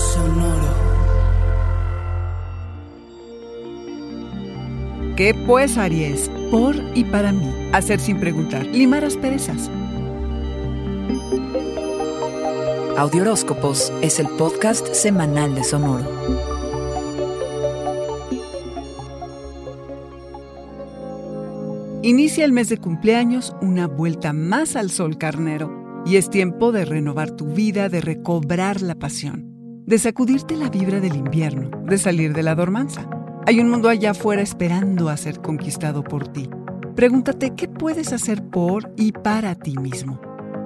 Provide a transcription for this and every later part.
Sonoro. ¿Qué pues, Aries? Por y para mí. Hacer sin preguntar. Limar asperezas. Audioróscopos es el podcast semanal de Sonoro. Inicia el mes de cumpleaños, una vuelta más al sol carnero, y es tiempo de renovar tu vida, de recobrar la pasión, de sacudirte la vibra del invierno, de salir de la dormanza. Hay un mundo allá afuera esperando a ser conquistado por ti. Pregúntate qué puedes hacer por y para ti mismo.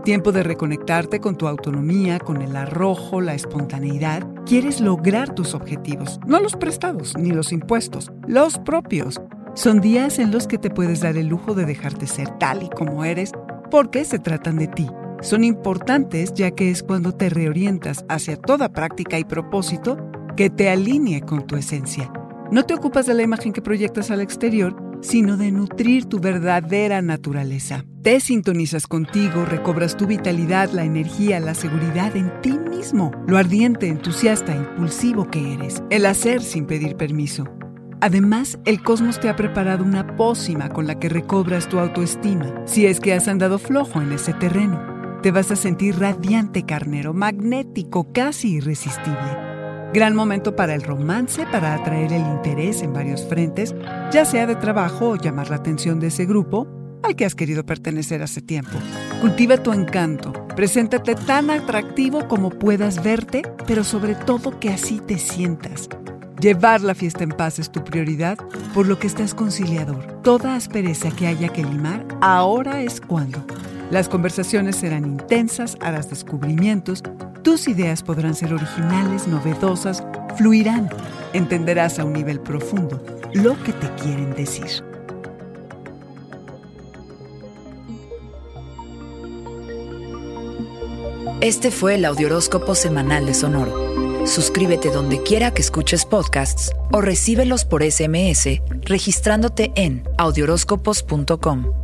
Tiempo de reconectarte con tu autonomía, con el arrojo, la espontaneidad. Quieres lograr tus objetivos, no los prestados ni los impuestos, los propios. Son días en los que te puedes dar el lujo de dejarte ser tal y como eres porque se tratan de ti. Son importantes ya que es cuando te reorientas hacia toda práctica y propósito que te alinee con tu esencia. No te ocupas de la imagen que proyectas al exterior, sino de nutrir tu verdadera naturaleza. Te sintonizas contigo, recobras tu vitalidad, la energía, la seguridad en ti mismo, lo ardiente, entusiasta, impulsivo que eres, el hacer sin pedir permiso. Además, el cosmos te ha preparado una pócima con la que recobras tu autoestima, si es que has andado flojo en ese terreno. Te vas a sentir radiante carnero, magnético, casi irresistible. Gran momento para el romance, para atraer el interés en varios frentes, ya sea de trabajo o llamar la atención de ese grupo al que has querido pertenecer hace tiempo. Cultiva tu encanto, preséntate tan atractivo como puedas verte, pero sobre todo que así te sientas. Llevar la fiesta en paz es tu prioridad, por lo que estás conciliador. Toda aspereza que haya que limar, ahora es cuando. Las conversaciones serán intensas, harás descubrimientos, tus ideas podrán ser originales, novedosas, fluirán. Entenderás a un nivel profundo lo que te quieren decir. Este fue el Audioróscopo semanal de Sonoro. Suscríbete donde quiera que escuches podcasts o recíbelos por SMS registrándote en audioróscopos.com.